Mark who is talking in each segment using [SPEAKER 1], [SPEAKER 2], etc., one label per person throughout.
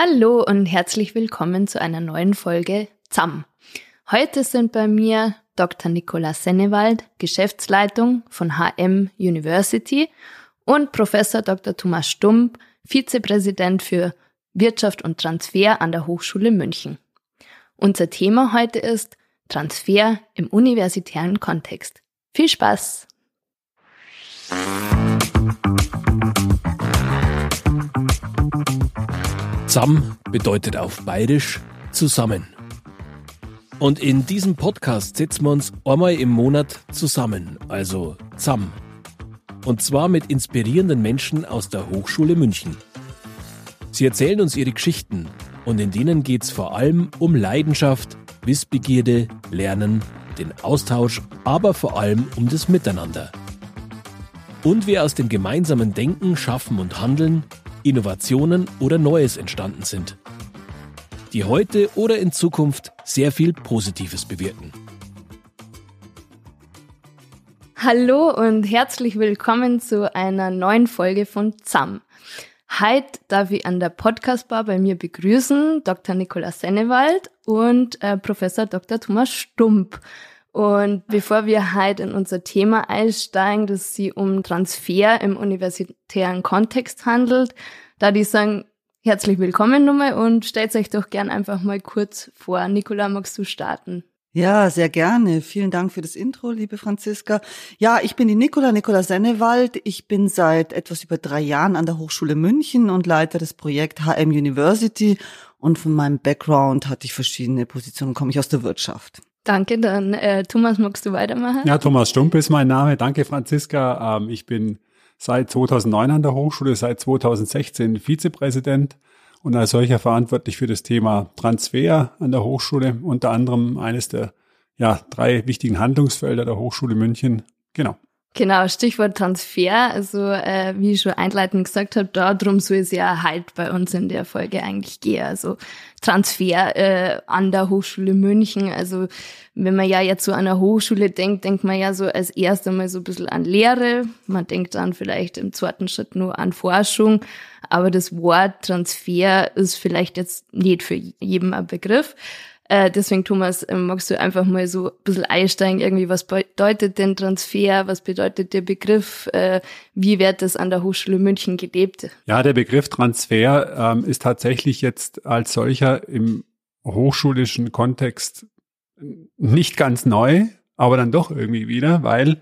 [SPEAKER 1] Hallo und herzlich willkommen zu einer neuen Folge ZAM. Heute sind bei mir Dr. Nicola Sennewald, Geschäftsleitung von HM University und Professor Dr. Thomas Stump, Vizepräsident für Wirtschaft und Transfer an der Hochschule München. Unser Thema heute ist Transfer im universitären Kontext. Viel Spaß!
[SPEAKER 2] Zam bedeutet auf Bayerisch zusammen. Und in diesem Podcast setzen wir uns einmal im Monat zusammen, also Zam. Und zwar mit inspirierenden Menschen aus der Hochschule München. Sie erzählen uns ihre Geschichten und in denen geht es vor allem um Leidenschaft, Wissbegierde, Lernen, den Austausch, aber vor allem um das Miteinander. Und wie aus dem gemeinsamen Denken, Schaffen und Handeln Innovationen oder Neues entstanden sind, die heute oder in Zukunft sehr viel Positives bewirken.
[SPEAKER 1] Hallo und herzlich willkommen zu einer neuen Folge von ZAM. Heute darf ich an der Podcastbar bei mir begrüßen Dr. Nikolaus Sennewald und äh, Professor Dr. Thomas Stump. Und bevor wir heute in unser Thema einsteigen, das sie um Transfer im universitären Kontext handelt, da die sagen, herzlich willkommen nochmal und stellt euch doch gern einfach mal kurz vor. Nicola, magst du starten?
[SPEAKER 3] Ja, sehr gerne. Vielen Dank für das Intro, liebe Franziska. Ja, ich bin die Nicola, Nicola Sennewald. Ich bin seit etwas über drei Jahren an der Hochschule München und leite das Projekt HM University. Und von meinem Background hatte ich verschiedene Positionen, komme ich aus der Wirtschaft.
[SPEAKER 1] Danke, dann äh, Thomas, magst du weitermachen?
[SPEAKER 4] Ja, Thomas Stump ist mein Name. Danke, Franziska. Ähm, ich bin seit 2009 an der Hochschule, seit 2016 Vizepräsident und als solcher verantwortlich für das Thema Transfer an der Hochschule, unter anderem eines der ja, drei wichtigen Handlungsfelder der Hochschule München. Genau.
[SPEAKER 1] Genau, Stichwort Transfer. Also äh, wie ich schon einleitend gesagt habe, darum soll es ja halt bei uns in der Folge eigentlich gehen. Also Transfer äh, an der Hochschule München. Also wenn man ja jetzt so an der Hochschule denkt, denkt man ja so als erstes mal so ein bisschen an Lehre. Man denkt dann vielleicht im zweiten Schritt nur an Forschung. Aber das Wort Transfer ist vielleicht jetzt nicht für jeden ein Begriff. Äh, deswegen, Thomas, äh, magst du einfach mal so ein bisschen einsteigen, irgendwie, was bedeutet denn Transfer, was bedeutet der Begriff, äh, wie wird das an der Hochschule München gelebt?
[SPEAKER 4] Ja, der Begriff Transfer ähm, ist tatsächlich jetzt als solcher im hochschulischen Kontext nicht ganz neu, aber dann doch irgendwie wieder, weil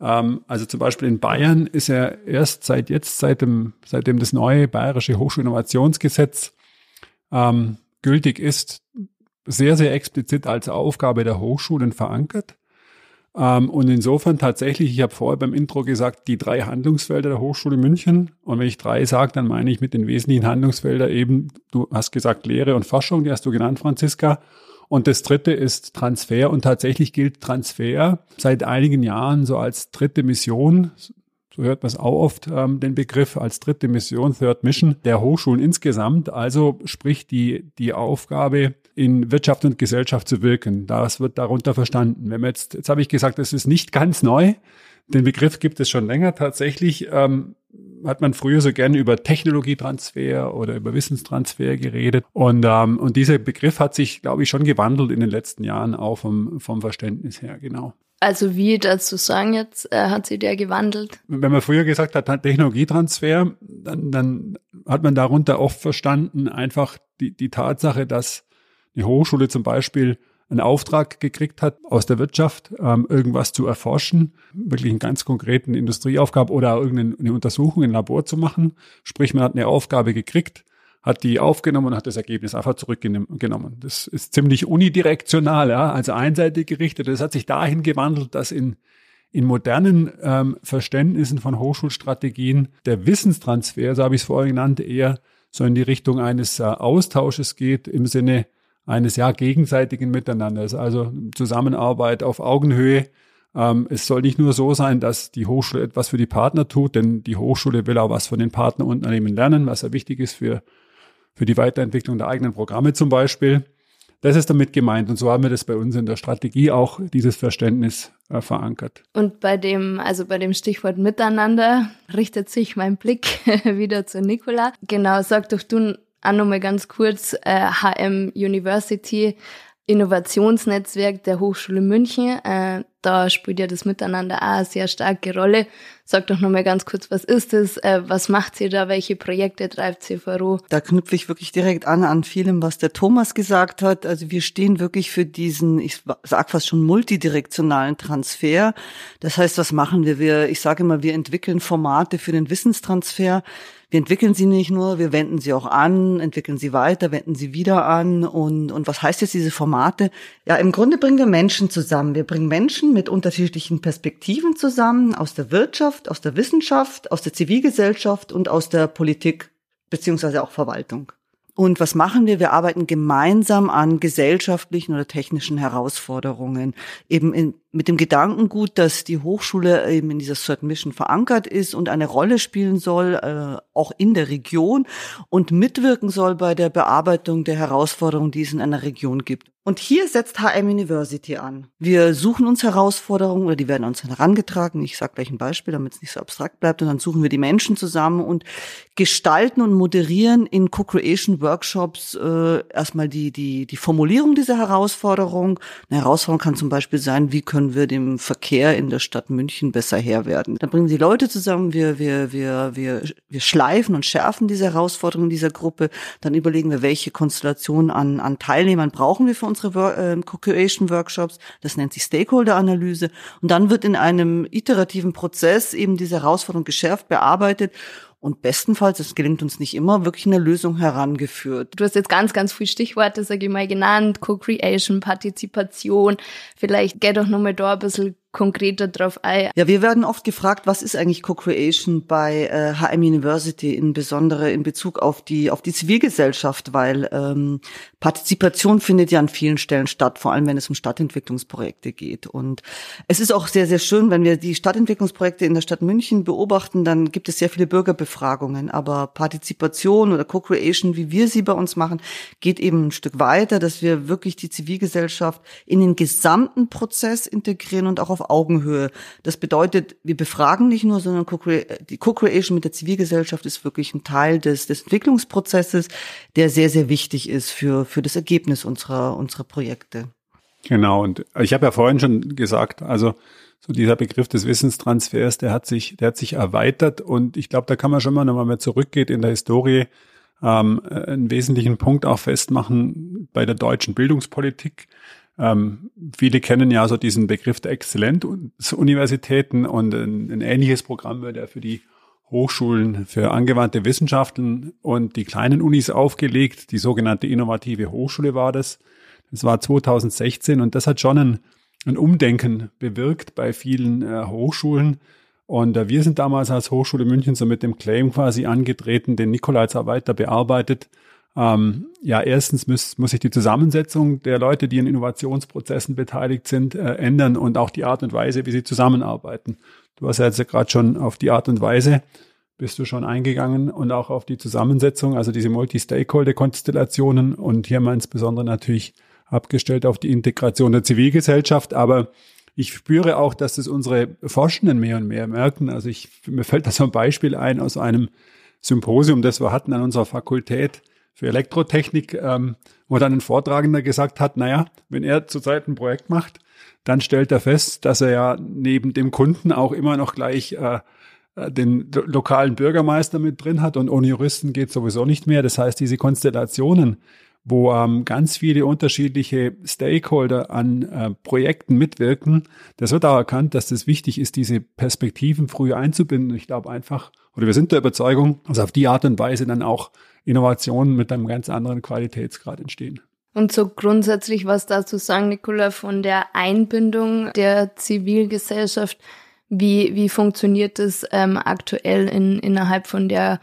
[SPEAKER 4] ähm, also zum Beispiel in Bayern ist er erst seit jetzt, seit dem, seitdem das neue bayerische Hochschulinnovationsgesetz ähm, gültig ist, sehr, sehr explizit als Aufgabe der Hochschulen verankert. Ähm, und insofern tatsächlich, ich habe vorher beim Intro gesagt, die drei Handlungsfelder der Hochschule München. Und wenn ich drei sage, dann meine ich mit den wesentlichen Handlungsfeldern eben, du hast gesagt Lehre und Forschung, die hast du genannt, Franziska. Und das dritte ist Transfer. Und tatsächlich gilt Transfer seit einigen Jahren so als dritte Mission, so hört man es auch oft, ähm, den Begriff als dritte Mission, Third Mission der Hochschulen insgesamt. Also sprich die, die Aufgabe, in Wirtschaft und Gesellschaft zu wirken. Das wird darunter verstanden. Wenn man jetzt, jetzt habe ich gesagt, das ist nicht ganz neu. Den Begriff gibt es schon länger tatsächlich. Ähm, hat man früher so gerne über Technologietransfer oder über Wissenstransfer geredet. Und, ähm, und dieser Begriff hat sich, glaube ich, schon gewandelt in den letzten Jahren auch vom, vom Verständnis her, genau.
[SPEAKER 1] Also wie dazu sagen jetzt, äh, hat sich der gewandelt?
[SPEAKER 4] Wenn man früher gesagt hat, Technologietransfer, dann, dann hat man darunter oft verstanden einfach die, die Tatsache, dass eine Hochschule zum Beispiel einen Auftrag gekriegt hat aus der Wirtschaft, ähm, irgendwas zu erforschen, wirklich einen ganz konkreten Industrieaufgabe oder irgendeine Untersuchung im Labor zu machen. Sprich, man hat eine Aufgabe gekriegt hat die aufgenommen und hat das Ergebnis einfach zurückgenommen. Das ist ziemlich unidirektional, ja, also einseitig gerichtet. Das hat sich dahin gewandelt, dass in, in modernen ähm, Verständnissen von Hochschulstrategien der Wissenstransfer, so habe ich es vorher genannt, eher so in die Richtung eines äh, Austausches geht im Sinne eines ja gegenseitigen Miteinanders, also Zusammenarbeit auf Augenhöhe. Ähm, es soll nicht nur so sein, dass die Hochschule etwas für die Partner tut, denn die Hochschule will auch was von den Partnerunternehmen lernen, was ja wichtig ist für für die Weiterentwicklung der eigenen Programme zum Beispiel. Das ist damit gemeint. Und so haben wir das bei uns in der Strategie auch dieses Verständnis äh, verankert.
[SPEAKER 1] Und bei dem, also bei dem Stichwort Miteinander richtet sich mein Blick wieder zu Nicola. Genau, sag doch du auch nochmal ganz kurz, äh, HM University Innovationsnetzwerk der Hochschule München. Äh, da spielt ja das Miteinander auch eine sehr starke Rolle. Sag doch nochmal ganz kurz, was ist es? Äh, was macht ihr da? Welche Projekte treibt voran?
[SPEAKER 3] Da knüpfe ich wirklich direkt an an vielem, was der Thomas gesagt hat. Also wir stehen wirklich für diesen, ich sag fast schon multidirektionalen Transfer. Das heißt, was machen wir? Wir, ich sage immer, wir entwickeln Formate für den Wissenstransfer. Wir entwickeln sie nicht nur, wir wenden sie auch an, entwickeln sie weiter, wenden sie wieder an. Und, und was heißt jetzt diese Formate? Ja, im Grunde bringen wir Menschen zusammen. Wir bringen Menschen mit unterschiedlichen Perspektiven zusammen, aus der Wirtschaft, aus der Wissenschaft, aus der Zivilgesellschaft und aus der Politik beziehungsweise auch Verwaltung. Und was machen wir? Wir arbeiten gemeinsam an gesellschaftlichen oder technischen Herausforderungen. Eben in, mit dem Gedankengut, dass die Hochschule eben in dieser Third Mission verankert ist und eine Rolle spielen soll, äh, auch in der Region und mitwirken soll bei der Bearbeitung der Herausforderungen, die es in einer Region gibt. Und hier setzt HM University an. Wir suchen uns Herausforderungen oder die werden uns herangetragen. Ich sage gleich ein Beispiel, damit es nicht so abstrakt bleibt. Und dann suchen wir die Menschen zusammen und gestalten und moderieren in Co-Creation Workshops äh, erstmal die, die, die Formulierung dieser Herausforderung. Eine Herausforderung kann zum Beispiel sein, wie können wir dem Verkehr in der Stadt München besser Herr werden. Dann bringen die Leute zusammen, wir, wir, wir, wir, wir schleifen und schärfen diese Herausforderungen dieser Gruppe. Dann überlegen wir, welche Konstellation an, an Teilnehmern brauchen wir für uns unsere äh, Co-Creation-Workshops. Das nennt sich Stakeholder-Analyse. Und dann wird in einem iterativen Prozess eben diese Herausforderung geschärft, bearbeitet und bestenfalls, es gelingt uns nicht immer, wirklich eine Lösung herangeführt.
[SPEAKER 1] Du hast jetzt ganz, ganz viele Stichworte, sage ich mal, genannt, Co-Creation, Partizipation. Vielleicht geh doch nochmal da ein bisschen konkreter drauf ein.
[SPEAKER 3] Ja, wir werden oft gefragt, was ist eigentlich Co-Creation bei äh, HM University, insbesondere in Bezug auf die auf die Zivilgesellschaft, weil ähm, Partizipation findet ja an vielen Stellen statt, vor allem wenn es um Stadtentwicklungsprojekte geht. Und es ist auch sehr, sehr schön, wenn wir die Stadtentwicklungsprojekte in der Stadt München beobachten, dann gibt es sehr viele Bürgerbefragungen. Aber Partizipation oder Co-Creation, wie wir sie bei uns machen, geht eben ein Stück weiter, dass wir wirklich die Zivilgesellschaft in den gesamten Prozess integrieren und auch auf auf Augenhöhe. Das bedeutet, wir befragen nicht nur, sondern die Co-Creation mit der Zivilgesellschaft ist wirklich ein Teil des, des Entwicklungsprozesses, der sehr, sehr wichtig ist für, für das Ergebnis unserer, unserer Projekte.
[SPEAKER 4] Genau, und ich habe ja vorhin schon gesagt, also so dieser Begriff des Wissenstransfers, der hat sich, der hat sich erweitert und ich glaube, da kann man schon mal, wenn man zurückgeht in der Historie, ähm, einen wesentlichen Punkt auch festmachen bei der deutschen Bildungspolitik. Ähm, viele kennen ja so diesen Begriff der Exzellenzuniversitäten und ein, ein ähnliches Programm wird ja für die Hochschulen für angewandte Wissenschaften und die kleinen Unis aufgelegt. Die sogenannte innovative Hochschule war das. Das war 2016 und das hat schon ein, ein Umdenken bewirkt bei vielen äh, Hochschulen. Und äh, wir sind damals als Hochschule München so mit dem Claim quasi angetreten, den Nikolai jetzt weiter bearbeitet, ähm, ja, erstens muss, muss sich die Zusammensetzung der Leute, die in Innovationsprozessen beteiligt sind, äh, ändern und auch die Art und Weise, wie sie zusammenarbeiten. Du hast ja jetzt gerade schon auf die Art und Weise bist du schon eingegangen und auch auf die Zusammensetzung, also diese Multi-Stakeholder-Konstellationen und hier mal insbesondere natürlich abgestellt auf die Integration der Zivilgesellschaft. Aber ich spüre auch, dass das unsere Forschenden mehr und mehr merken. Also ich, mir fällt da so ein Beispiel ein aus einem Symposium, das wir hatten an unserer Fakultät für Elektrotechnik, ähm, wo dann ein Vortragender gesagt hat, naja, wenn er zurzeit ein Projekt macht, dann stellt er fest, dass er ja neben dem Kunden auch immer noch gleich äh, äh den lokalen Bürgermeister mit drin hat und ohne Juristen geht sowieso nicht mehr. Das heißt, diese Konstellationen, wo ähm, ganz viele unterschiedliche Stakeholder an äh, Projekten mitwirken, das wird auch erkannt, dass das wichtig ist, diese Perspektiven früh einzubinden. Ich glaube einfach, oder wir sind der Überzeugung, dass auf die Art und Weise dann auch Innovationen mit einem ganz anderen Qualitätsgrad entstehen.
[SPEAKER 1] Und so grundsätzlich was dazu sagen, Nicola, von der Einbindung der Zivilgesellschaft, wie, wie funktioniert das ähm, aktuell in, innerhalb von der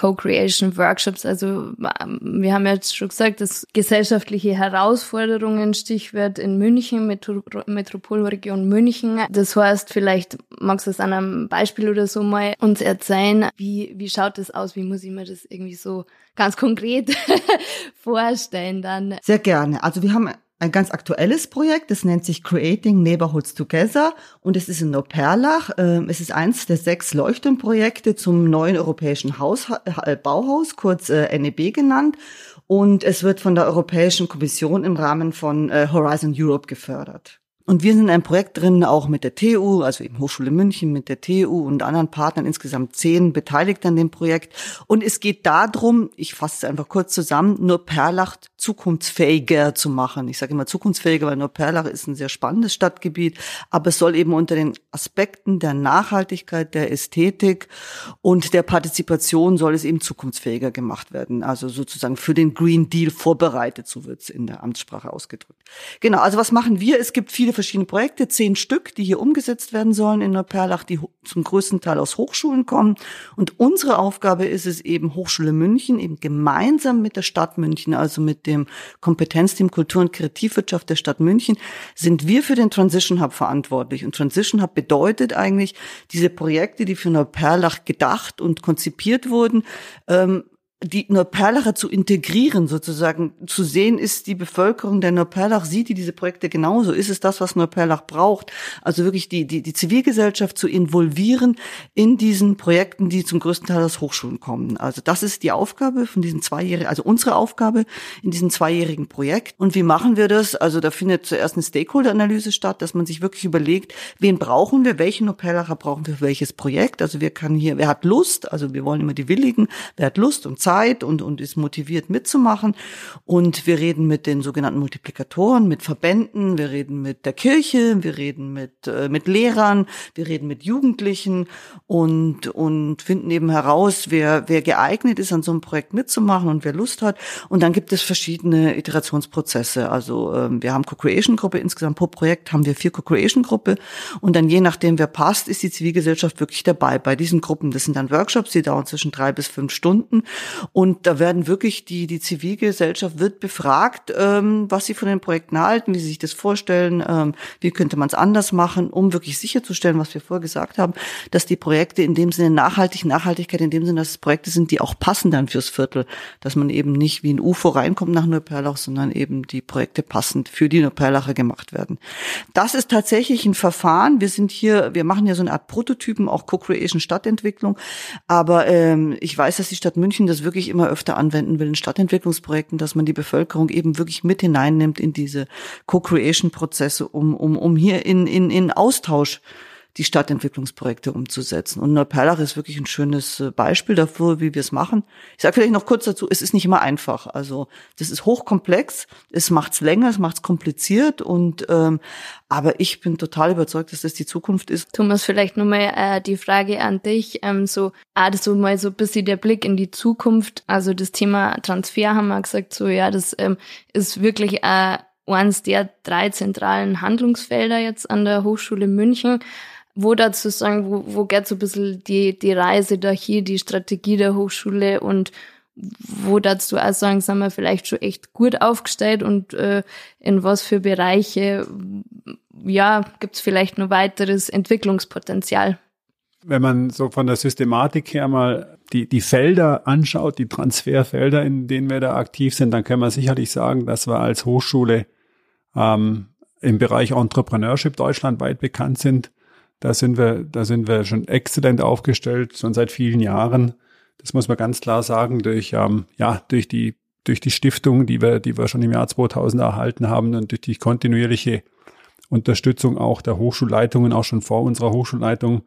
[SPEAKER 1] Co-Creation Workshops. Also ähm, wir haben jetzt schon gesagt, dass gesellschaftliche Herausforderungen, Stichwort in München, Metro Metropolregion München. Das heißt, vielleicht magst du es an einem Beispiel oder so mal uns erzählen, wie, wie schaut das aus? Wie muss ich mir das irgendwie so ganz konkret vorstellen dann?
[SPEAKER 3] Sehr gerne. Also wir haben ein ganz aktuelles Projekt, das nennt sich Creating Neighborhoods Together und es ist in Neuperlach. Ähm, es ist eins der sechs Leuchtturmprojekte zum neuen europäischen Haus, äh, Bauhaus, kurz äh, NEB genannt. Und es wird von der Europäischen Kommission im Rahmen von äh, Horizon Europe gefördert. Und wir sind in einem Projekt drin, auch mit der TU, also eben Hochschule München, mit der TU und anderen Partnern, insgesamt zehn beteiligt an dem Projekt. Und es geht darum, ich fasse es einfach kurz zusammen, nur Perlach zukunftsfähiger zu machen. Ich sage immer zukunftsfähiger, weil nur Perlach ist ein sehr spannendes Stadtgebiet, aber es soll eben unter den Aspekten der Nachhaltigkeit, der Ästhetik und der Partizipation soll es eben zukunftsfähiger gemacht werden. Also sozusagen für den Green Deal vorbereitet, so wird es in der Amtssprache ausgedrückt. Genau, also was machen wir? Es gibt viele verschiedene Projekte, zehn Stück, die hier umgesetzt werden sollen in Neuperlach, die zum größten Teil aus Hochschulen kommen. Und unsere Aufgabe ist es eben, Hochschule München eben gemeinsam mit der Stadt München, also mit dem Kompetenzteam Kultur und Kreativwirtschaft der Stadt München, sind wir für den Transition Hub verantwortlich. Und Transition Hub bedeutet eigentlich, diese Projekte, die für Neuperlach gedacht und konzipiert wurden, ähm, die Neuperlacher zu integrieren, sozusagen zu sehen, ist die Bevölkerung der Neuperlach, sieht die diese Projekte genauso, ist es das, was Neuperlach braucht, also wirklich die, die, die Zivilgesellschaft zu involvieren in diesen Projekten, die zum größten Teil aus Hochschulen kommen. Also das ist die Aufgabe von diesen zweijährigen, also unsere Aufgabe in diesem zweijährigen Projekt. Und wie machen wir das? Also da findet zuerst eine Stakeholder-Analyse statt, dass man sich wirklich überlegt, wen brauchen wir, welche Neuperlacher brauchen wir für welches Projekt? Also wer kann hier, wer hat Lust? Also wir wollen immer die Willigen, wer hat Lust und Zeit Zeit und, und ist motiviert mitzumachen. Und wir reden mit den sogenannten Multiplikatoren, mit Verbänden, wir reden mit der Kirche, wir reden mit, äh, mit Lehrern, wir reden mit Jugendlichen und, und finden eben heraus, wer, wer geeignet ist, an so einem Projekt mitzumachen und wer Lust hat. Und dann gibt es verschiedene Iterationsprozesse. Also ähm, wir haben Co-Creation-Gruppe, insgesamt pro Projekt haben wir vier Co-Creation-Gruppe und dann je nachdem, wer passt, ist die Zivilgesellschaft wirklich dabei. Bei diesen Gruppen, das sind dann Workshops, die dauern zwischen drei bis fünf Stunden und da werden wirklich die, die Zivilgesellschaft wird befragt, ähm, was sie von den Projekten halten, wie sie sich das vorstellen, ähm, wie könnte man es anders machen, um wirklich sicherzustellen, was wir vorher gesagt haben, dass die Projekte in dem Sinne nachhaltig, Nachhaltigkeit in dem Sinne, dass es Projekte sind, die auch passen dann fürs Viertel, dass man eben nicht wie ein UFO reinkommt nach Neuperlach, sondern eben die Projekte passend für die Neuperlacher gemacht werden. Das ist tatsächlich ein Verfahren. Wir sind hier, wir machen ja so eine Art Prototypen, auch Co-Creation Stadtentwicklung. Aber ähm, ich weiß, dass die Stadt München das wirklich immer öfter anwenden will in Stadtentwicklungsprojekten, dass man die Bevölkerung eben wirklich mit hineinnimmt in diese Co-Creation-Prozesse, um, um, um hier in, in, in Austausch die Stadtentwicklungsprojekte umzusetzen. Und Neuperlach ist wirklich ein schönes äh, Beispiel dafür, wie wir es machen. Ich sage vielleicht noch kurz dazu, es ist nicht immer einfach. Also das ist hochkomplex, es macht es länger, es macht es kompliziert und ähm, aber ich bin total überzeugt, dass das die Zukunft ist.
[SPEAKER 1] Thomas, vielleicht nochmal äh, die Frage an dich. Ähm, so, also mal so ein bisschen der Blick in die Zukunft. Also das Thema Transfer haben wir gesagt, so ja, das ähm, ist wirklich äh, eines der drei zentralen Handlungsfelder jetzt an der Hochschule München wo dazu sagen, wo, wo geht so ein bisschen die, die Reise da hier, die Strategie der Hochschule und wo dazu auch sagen, sind wir vielleicht schon echt gut aufgestellt und äh, in was für Bereiche, ja, gibt's vielleicht noch weiteres Entwicklungspotenzial.
[SPEAKER 4] Wenn man so von der Systematik her mal die, die Felder anschaut, die Transferfelder, in denen wir da aktiv sind, dann können wir sicherlich sagen, dass wir als Hochschule ähm, im Bereich Entrepreneurship deutschlandweit bekannt sind. Da sind wir, da sind wir schon exzellent aufgestellt, schon seit vielen Jahren. Das muss man ganz klar sagen, durch, ähm, ja, durch die, durch die Stiftung, die wir, die wir schon im Jahr 2000 erhalten haben und durch die kontinuierliche Unterstützung auch der Hochschulleitungen, auch schon vor unserer Hochschulleitung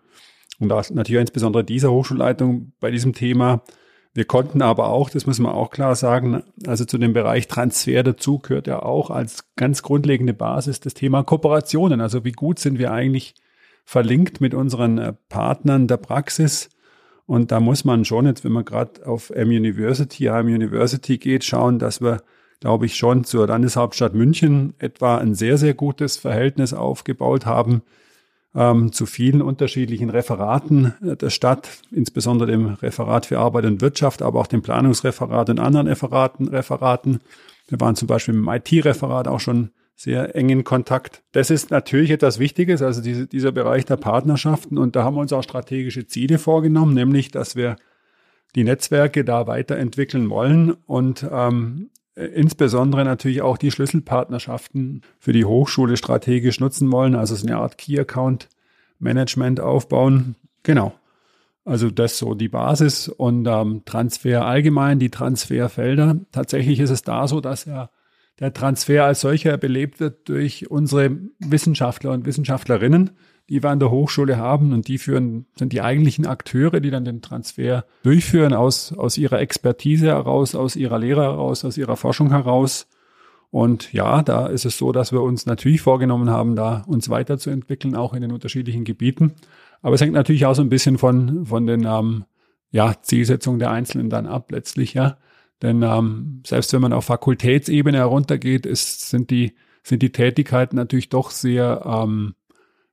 [SPEAKER 4] und auch natürlich insbesondere dieser Hochschulleitung bei diesem Thema. Wir konnten aber auch, das muss man auch klar sagen, also zu dem Bereich Transfer dazu gehört ja auch als ganz grundlegende Basis das Thema Kooperationen. Also wie gut sind wir eigentlich verlinkt mit unseren äh, Partnern der Praxis. Und da muss man schon jetzt, wenn man gerade auf M-University, M-University geht, schauen, dass wir, glaube ich, schon zur Landeshauptstadt München etwa ein sehr, sehr gutes Verhältnis aufgebaut haben ähm, zu vielen unterschiedlichen Referaten äh, der Stadt, insbesondere dem Referat für Arbeit und Wirtschaft, aber auch dem Planungsreferat und anderen Referaten. Referaten. Wir waren zum Beispiel im IT-Referat auch schon sehr engen Kontakt. Das ist natürlich etwas Wichtiges, also diese, dieser Bereich der Partnerschaften. Und da haben wir uns auch strategische Ziele vorgenommen, nämlich, dass wir die Netzwerke da weiterentwickeln wollen und ähm, äh, insbesondere natürlich auch die Schlüsselpartnerschaften für die Hochschule strategisch nutzen wollen, also so eine Art Key Account Management aufbauen. Genau. Also das so die Basis und ähm, Transfer allgemein, die Transferfelder. Tatsächlich ist es da so, dass ja der Transfer als solcher belebt wird durch unsere Wissenschaftler und Wissenschaftlerinnen, die wir an der Hochschule haben und die führen, sind die eigentlichen Akteure, die dann den Transfer durchführen aus, aus ihrer Expertise heraus, aus ihrer Lehre heraus, aus ihrer Forschung heraus. Und ja, da ist es so, dass wir uns natürlich vorgenommen haben, da uns weiterzuentwickeln, auch in den unterschiedlichen Gebieten. Aber es hängt natürlich auch so ein bisschen von, von den ähm, ja, Zielsetzungen der Einzelnen dann ab, letztlich, ja. Denn ähm, selbst wenn man auf Fakultätsebene heruntergeht, ist, sind, die, sind die Tätigkeiten natürlich doch sehr ähm,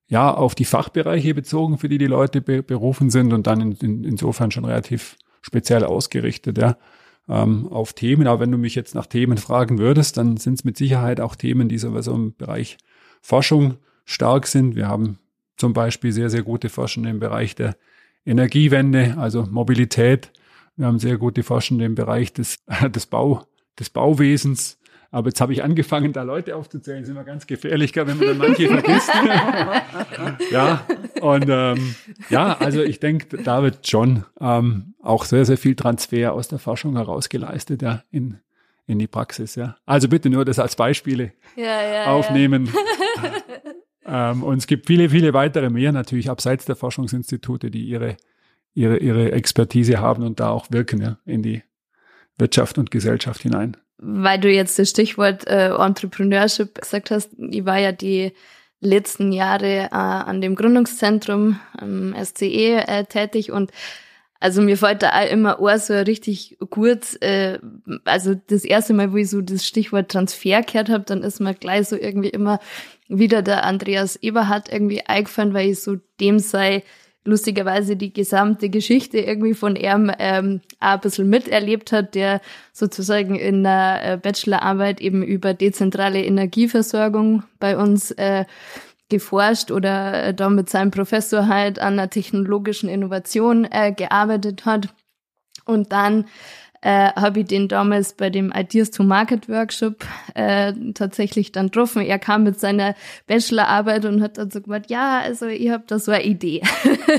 [SPEAKER 4] ja, auf die Fachbereiche bezogen, für die die Leute be berufen sind und dann in, in, insofern schon relativ speziell ausgerichtet, ja, ähm, auf Themen. Aber wenn du mich jetzt nach Themen fragen würdest, dann sind es mit Sicherheit auch Themen, die sowieso im Bereich Forschung stark sind. Wir haben zum Beispiel sehr, sehr gute Forschende im Bereich der Energiewende, also Mobilität. Wir haben sehr gute Forschende im Bereich des, des, Bau, des Bauwesens. Aber jetzt habe ich angefangen, da Leute aufzuzählen. Das ist immer ganz gefährlich, wenn man dann manche vergisst. ja, und ähm, ja, also ich denke, da wird schon ähm, auch sehr, sehr viel Transfer aus der Forschung heraus geleistet, ja, in, in die Praxis, ja. Also bitte nur das als Beispiele
[SPEAKER 1] ja, ja,
[SPEAKER 4] aufnehmen. Ja. ähm, und es gibt viele, viele weitere mehr natürlich abseits der Forschungsinstitute, die ihre, ihre, ihre Expertise haben und da auch wirken, ja, in die Wirtschaft und Gesellschaft hinein.
[SPEAKER 1] Weil du jetzt das Stichwort äh, Entrepreneurship gesagt hast, ich war ja die letzten Jahre äh, an dem Gründungszentrum am SCE äh, tätig und also mir fällt da auch immer auch so richtig kurz, äh, also das erste Mal, wo ich so das Stichwort Transfer gehört habe, dann ist mir gleich so irgendwie immer wieder der Andreas Eberhardt irgendwie eingefallen, weil ich so dem sei lustigerweise die gesamte Geschichte irgendwie von ihm ähm, ein bisschen miterlebt hat, der sozusagen in der äh, Bachelorarbeit eben über dezentrale Energieversorgung bei uns äh, geforscht oder äh, da mit seinem Professor halt an einer technologischen Innovation äh, gearbeitet hat. Und dann äh, habe ich den damals bei dem Ideas to Market Workshop äh, tatsächlich dann getroffen. Er kam mit seiner Bachelorarbeit und hat dann so gesagt, ja, also ich habe da so eine Idee.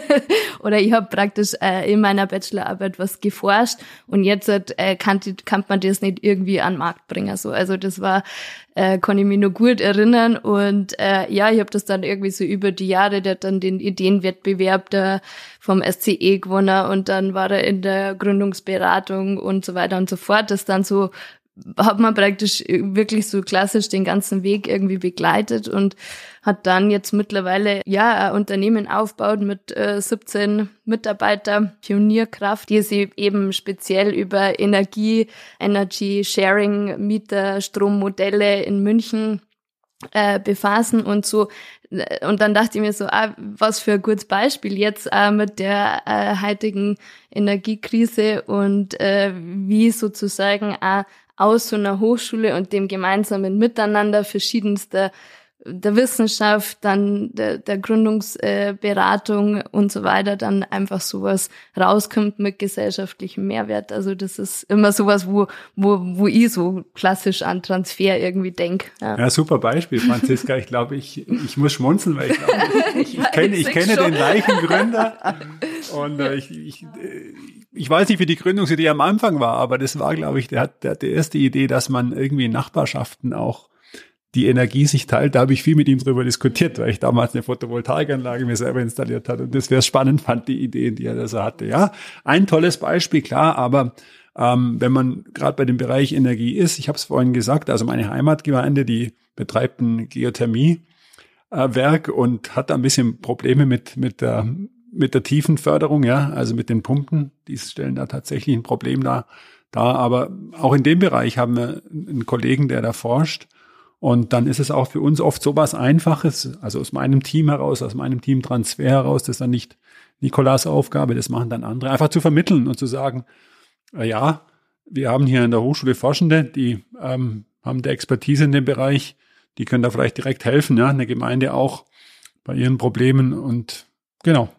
[SPEAKER 1] Oder ich habe praktisch äh, in meiner Bachelorarbeit was geforscht und jetzt äh, kann, kann man das nicht irgendwie an den Markt bringen. So, also das war äh, kann ich mich noch gut erinnern. Und äh, ja, ich habe das dann irgendwie so über die Jahre, der hat dann den Ideenwettbewerb da vom SCE gewonnen und dann war er in der Gründungsberatung und so weiter und so fort. Das dann so hat man praktisch wirklich so klassisch den ganzen Weg irgendwie begleitet und hat dann jetzt mittlerweile ja ein Unternehmen aufgebaut mit äh, 17 Mitarbeiter, Pionierkraft, die sich eben speziell über Energie, Energy Sharing, Mieter, Strommodelle in München äh, befassen und so. Und dann dachte ich mir so, ah, was für ein gutes Beispiel jetzt äh, mit der äh, heutigen Energiekrise und äh, wie sozusagen auch aus so einer Hochschule und dem gemeinsamen Miteinander verschiedenster der Wissenschaft, dann der, der Gründungsberatung äh, und so weiter, dann einfach sowas rauskommt mit gesellschaftlichem Mehrwert. Also das ist immer sowas, wo, wo, wo ich so klassisch an Transfer irgendwie denke.
[SPEAKER 4] Ja. ja. super Beispiel, Franziska. Ich glaube, ich, ich muss schmunzeln, weil ich glaube, ich, ich, ich kenne, ich kenne den gleichen Gründer und äh, ich, ich, ich weiß nicht, wie die Gründungsidee am Anfang war, aber das war, glaube ich, der hat, der die erste Idee, dass man irgendwie Nachbarschaften auch die Energie sich teilt. Da habe ich viel mit ihm drüber diskutiert, weil ich damals eine Photovoltaikanlage mir selber installiert hatte und das wäre spannend fand, die Ideen, die er da so hatte. Ja, ein tolles Beispiel, klar, aber ähm, wenn man gerade bei dem Bereich Energie ist, ich habe es vorhin gesagt, also meine Heimatgemeinde, die betreibt ein Geothermiewerk äh, und hat da ein bisschen Probleme mit, mit der mit der Tiefenförderung, ja, also mit den Pumpen, die stellen da tatsächlich ein Problem da, da. Aber auch in dem Bereich haben wir einen Kollegen, der da forscht und dann ist es auch für uns oft so was Einfaches, also aus meinem Team heraus, aus meinem Team Transfer heraus, das ist dann nicht Nikolas Aufgabe, das machen dann andere, einfach zu vermitteln und zu sagen, äh, ja, wir haben hier in der Hochschule Forschende, die ähm, haben der Expertise in dem Bereich, die können da vielleicht direkt helfen, ja, eine Gemeinde auch bei ihren Problemen und genau,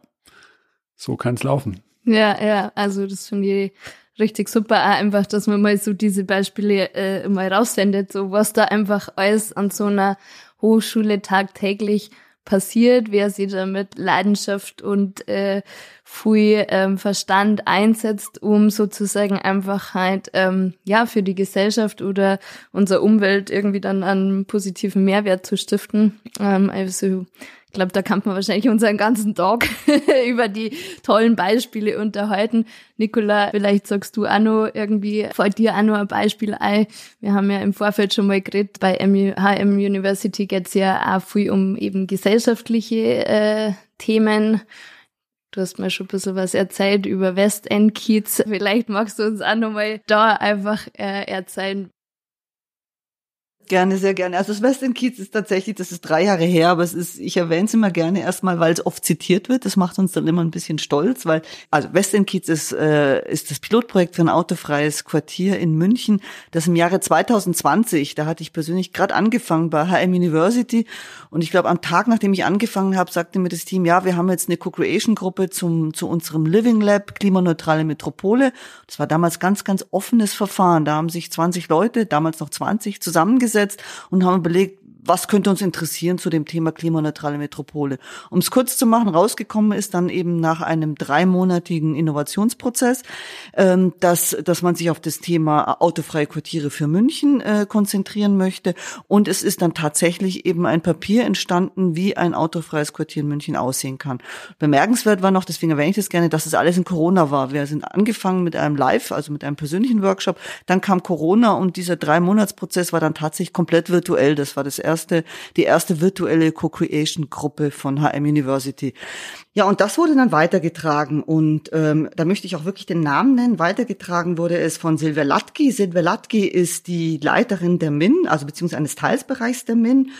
[SPEAKER 4] so kann es laufen.
[SPEAKER 1] Ja, ja, also das finde ich richtig super, auch einfach, dass man mal so diese Beispiele äh, mal raussendet, so was da einfach alles an so einer Hochschule tagtäglich passiert, wer sich da mit Leidenschaft und äh, viel ähm, Verstand einsetzt, um sozusagen einfach halt ähm, ja für die Gesellschaft oder unsere Umwelt irgendwie dann einen positiven Mehrwert zu stiften. Ähm, also ich glaube, da kann man wahrscheinlich unseren ganzen Tag über die tollen Beispiele unterhalten. Nicola, vielleicht sagst du auch noch irgendwie, fällt dir auch noch ein Beispiel ein. Wir haben ja im Vorfeld schon mal geredet, bei HM University geht's ja auch viel um eben gesellschaftliche äh, Themen. Du hast mir schon ein bisschen was erzählt über Westend Kids. Vielleicht magst du uns auch noch mal da einfach äh, erzählen,
[SPEAKER 3] Gerne, sehr gerne. Also das West End Kiez ist tatsächlich, das ist drei Jahre her, aber es ist, ich erwähne es immer gerne erstmal, weil es oft zitiert wird. Das macht uns dann immer ein bisschen stolz, weil, also West End Kiez ist, äh, ist das Pilotprojekt für ein autofreies Quartier in München, das im Jahre 2020, da hatte ich persönlich gerade angefangen bei HM University und ich glaube, am Tag, nachdem ich angefangen habe, sagte mir das Team, ja, wir haben jetzt eine Co-Creation-Gruppe zum, zu unserem Living Lab, klimaneutrale Metropole. Das war damals ganz, ganz offenes Verfahren. Da haben sich 20 Leute, damals noch 20, zusammengesetzt hingesetzt und haben überlegt, was könnte uns interessieren zu dem Thema klimaneutrale Metropole. Um es kurz zu machen, rausgekommen ist dann eben nach einem dreimonatigen Innovationsprozess, ähm, dass, dass man sich auf das Thema autofreie Quartiere für München äh, konzentrieren möchte. Und es ist dann tatsächlich eben ein Papier entstanden, wie ein autofreies Quartier in München aussehen kann. Bemerkenswert war noch, deswegen erwähne ich das gerne, dass es alles in Corona war. Wir sind angefangen mit einem Live, also mit einem persönlichen Workshop. Dann kam Corona und dieser Drei-Monats-Prozess war dann tatsächlich komplett virtuell. Das war das erste erste, die erste virtuelle Co-Creation-Gruppe von HM University. Ja, und das wurde dann weitergetragen und ähm, da möchte ich auch wirklich den Namen nennen. Weitergetragen wurde es von Silvia Latki. Silvia Latki ist die Leiterin der MIN, also beziehungsweise eines Teilsbereichs der MIN.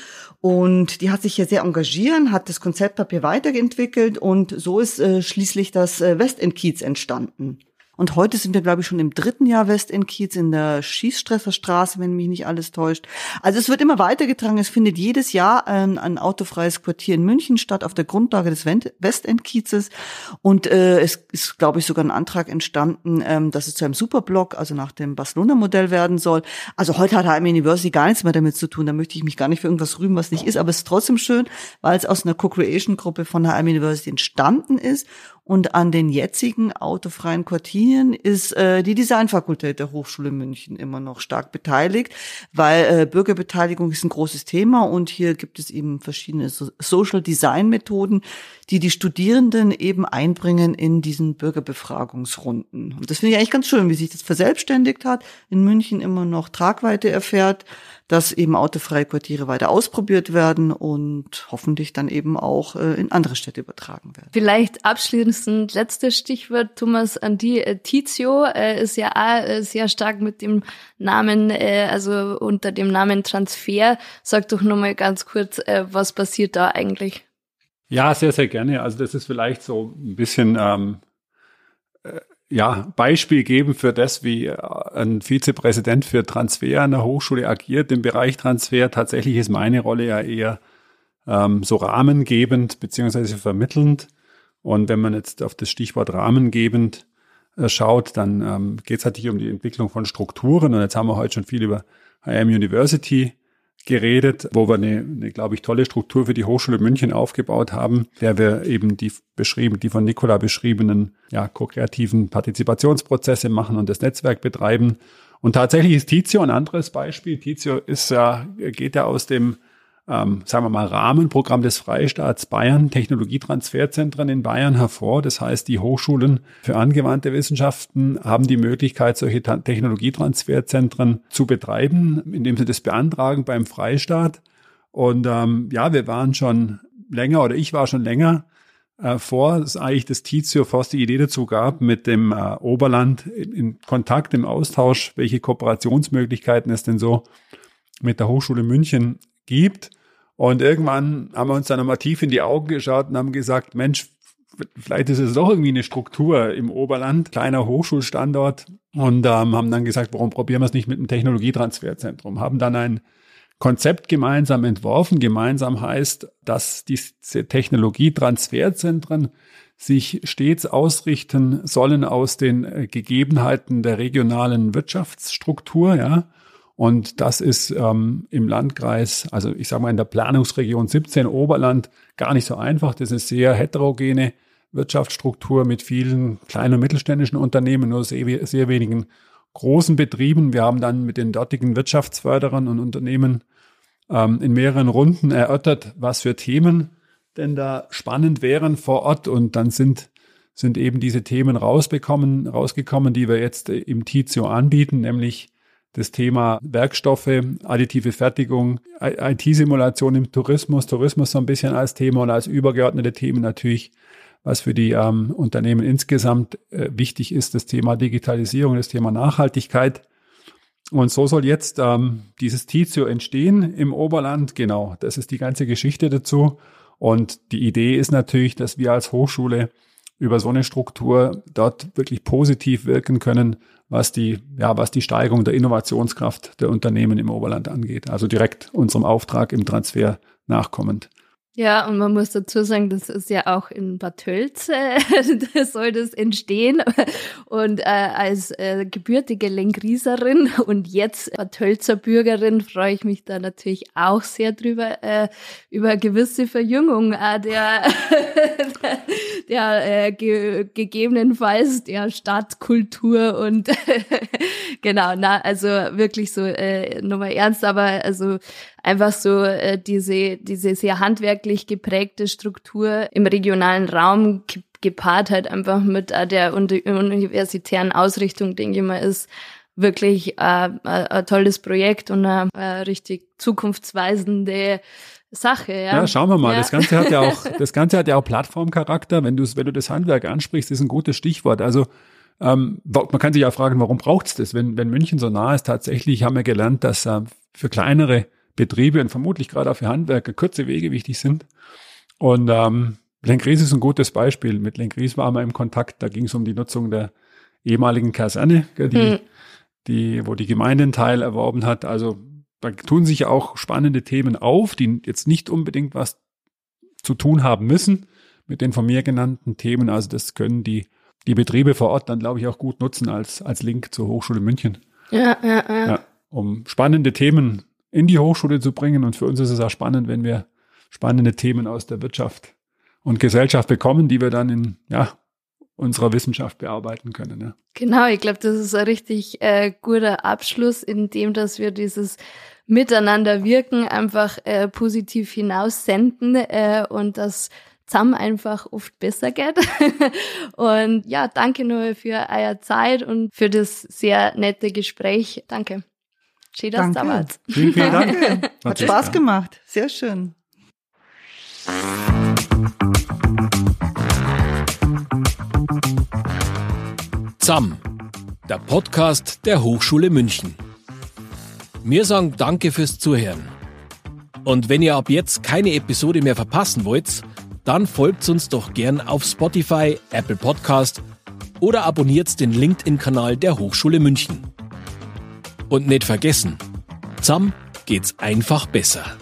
[SPEAKER 3] Und die hat sich hier sehr engagiert, hat das Konzeptpapier weiterentwickelt und so ist äh, schließlich das äh, Westend Kiez entstanden. Und heute sind wir, glaube ich, schon im dritten Jahr West in der Schießstresserstraße, wenn mich nicht alles täuscht. Also es wird immer weitergetragen. Es findet jedes Jahr ein, ein autofreies Quartier in München statt auf der Grundlage des Westend-Kiezes. Und äh, es ist, glaube ich, sogar ein Antrag entstanden, ähm, dass es zu einem Superblock, also nach dem Barcelona-Modell werden soll. Also heute hat HM University gar nichts mehr damit zu tun. Da möchte ich mich gar nicht für irgendwas rühmen, was nicht ist. Aber es ist trotzdem schön, weil es aus einer Co-Creation-Gruppe von HM University entstanden ist und an den jetzigen autofreien Quartieren ist äh, die Designfakultät der Hochschule München immer noch stark beteiligt, weil äh, Bürgerbeteiligung ist ein großes Thema und hier gibt es eben verschiedene so Social Design Methoden, die die Studierenden eben einbringen in diesen Bürgerbefragungsrunden. Und das finde ich eigentlich ganz schön, wie sich das verselbstständigt hat, in München immer noch Tragweite erfährt dass eben autofreie Quartiere weiter ausprobiert werden und hoffentlich dann eben auch äh, in andere Städte übertragen werden.
[SPEAKER 1] Vielleicht abschließend letztes Stichwort, Thomas, an die äh, Tizio äh, ist ja auch äh, sehr stark mit dem Namen, äh, also unter dem Namen Transfer. Sag doch nochmal ganz kurz, äh, was passiert da eigentlich?
[SPEAKER 4] Ja, sehr, sehr gerne. Also das ist vielleicht so ein bisschen ähm, äh, ja, Beispiel geben für das, wie äh, ein Vizepräsident für Transfer an der Hochschule agiert im Bereich Transfer. Tatsächlich ist meine Rolle ja eher ähm, so rahmengebend beziehungsweise vermittelnd. Und wenn man jetzt auf das Stichwort rahmengebend äh, schaut, dann ähm, geht es natürlich um die Entwicklung von Strukturen. Und jetzt haben wir heute schon viel über IM University geredet, wo wir eine, eine glaube ich, tolle Struktur für die Hochschule München aufgebaut haben, der wir eben die beschrieben, die von Nicola beschriebenen, ja, ko-kreativen Partizipationsprozesse machen und das Netzwerk betreiben. Und tatsächlich ist Tizio ein anderes Beispiel. Tizio ist ja, geht ja aus dem ähm, sagen wir mal, Rahmenprogramm des Freistaats Bayern, Technologietransferzentren in Bayern hervor. Das heißt, die Hochschulen für angewandte Wissenschaften haben die Möglichkeit, solche Technologietransferzentren zu betreiben, indem sie das beantragen beim Freistaat. Und ähm, ja, wir waren schon länger oder ich war schon länger äh, vor, dass eigentlich das Tizio Forst die Idee dazu gab, mit dem äh, Oberland in, in Kontakt, im Austausch, welche Kooperationsmöglichkeiten es denn so mit der Hochschule München gibt. Und irgendwann haben wir uns dann nochmal tief in die Augen geschaut und haben gesagt, Mensch, vielleicht ist es doch irgendwie eine Struktur im Oberland, kleiner Hochschulstandort. Und ähm, haben dann gesagt, warum probieren wir es nicht mit einem Technologietransferzentrum? Haben dann ein Konzept gemeinsam entworfen. Gemeinsam heißt, dass diese Technologietransferzentren sich stets ausrichten sollen aus den äh, Gegebenheiten der regionalen Wirtschaftsstruktur, ja. Und das ist ähm, im Landkreis, also ich sage mal in der Planungsregion 17 Oberland gar nicht so einfach. Das ist sehr heterogene Wirtschaftsstruktur mit vielen kleinen und mittelständischen Unternehmen, nur sehr, sehr wenigen großen Betrieben. Wir haben dann mit den dortigen Wirtschaftsförderern und Unternehmen ähm, in mehreren Runden erörtert, was für Themen denn da spannend wären vor Ort. Und dann sind, sind eben diese Themen rausbekommen, rausgekommen, die wir jetzt im Tizio anbieten, nämlich das Thema Werkstoffe, additive Fertigung, IT-Simulation im Tourismus, Tourismus so ein bisschen als Thema und als übergeordnete Themen natürlich, was für die ähm, Unternehmen insgesamt äh, wichtig ist, das Thema Digitalisierung, das Thema Nachhaltigkeit. Und so soll jetzt ähm, dieses Tizio entstehen im Oberland. Genau, das ist die ganze Geschichte dazu. Und die Idee ist natürlich, dass wir als Hochschule über so eine Struktur dort wirklich positiv wirken können, was die, ja, was die Steigerung der Innovationskraft der Unternehmen im Oberland angeht. Also direkt unserem Auftrag im Transfer nachkommend.
[SPEAKER 1] Ja, und man muss dazu sagen, das ist ja auch in Bad Tölz, äh, soll das entstehen. Und äh, als äh, gebürtige Lengrieserin und jetzt Bad Tölzer Bürgerin freue ich mich da natürlich auch sehr drüber, äh, über gewisse Verjüngung äh, der, der äh, ge gegebenenfalls der Stadtkultur und genau, na, also wirklich so äh, nochmal ernst, aber also einfach so äh, diese, diese sehr handwerklich geprägte Struktur im regionalen Raum gepaart halt einfach mit äh, der universitären Ausrichtung, denke ich mal, ist wirklich äh, äh, ein tolles Projekt und eine, eine richtig zukunftsweisende Sache. Ja,
[SPEAKER 4] ja schauen wir mal. Ja. Das Ganze hat ja auch, das Ganze hat ja auch Plattformcharakter. Wenn du, wenn du das Handwerk ansprichst, ist ein gutes Stichwort. Also ähm, man kann sich ja fragen, warum braucht es das? Wenn, wenn München so nah ist, tatsächlich haben wir gelernt, dass äh, für kleinere Betriebe und vermutlich gerade auch für Handwerker kurze Wege wichtig sind. Und ähm, Lenkries ist ein gutes Beispiel. Mit Lenkries waren wir im Kontakt. Da ging es um die Nutzung der ehemaligen Kaserne, die, mhm. die, wo die Gemeinde einen Teil erworben hat. Also da tun sich auch spannende Themen auf, die jetzt nicht unbedingt was zu tun haben müssen mit den von mir genannten Themen. Also das können die, die Betriebe vor Ort dann, glaube ich, auch gut nutzen als, als Link zur Hochschule München.
[SPEAKER 1] Ja, ja, ja. ja
[SPEAKER 4] um spannende Themen in die Hochschule zu bringen. Und für uns ist es auch spannend, wenn wir spannende Themen aus der Wirtschaft und Gesellschaft bekommen, die wir dann in ja, unserer Wissenschaft bearbeiten können. Ja.
[SPEAKER 1] Genau, ich glaube, das ist ein richtig äh, guter Abschluss, in dem, dass wir dieses Miteinander wirken einfach äh, positiv hinaussenden äh, und das zusammen einfach oft besser geht. und ja, danke nur für eure Zeit und für das sehr nette Gespräch. Danke. Schön, dass du da warst.
[SPEAKER 3] Vielen, vielen Dank. Hat Spaß gemacht. Sehr schön.
[SPEAKER 2] ZAM, der Podcast der Hochschule München. Wir sagen Danke fürs Zuhören. Und wenn ihr ab jetzt keine Episode mehr verpassen wollt, dann folgt uns doch gern auf Spotify, Apple Podcast oder abonniert den LinkedIn-Kanal der Hochschule München. Und nicht vergessen, zusammen geht's einfach besser.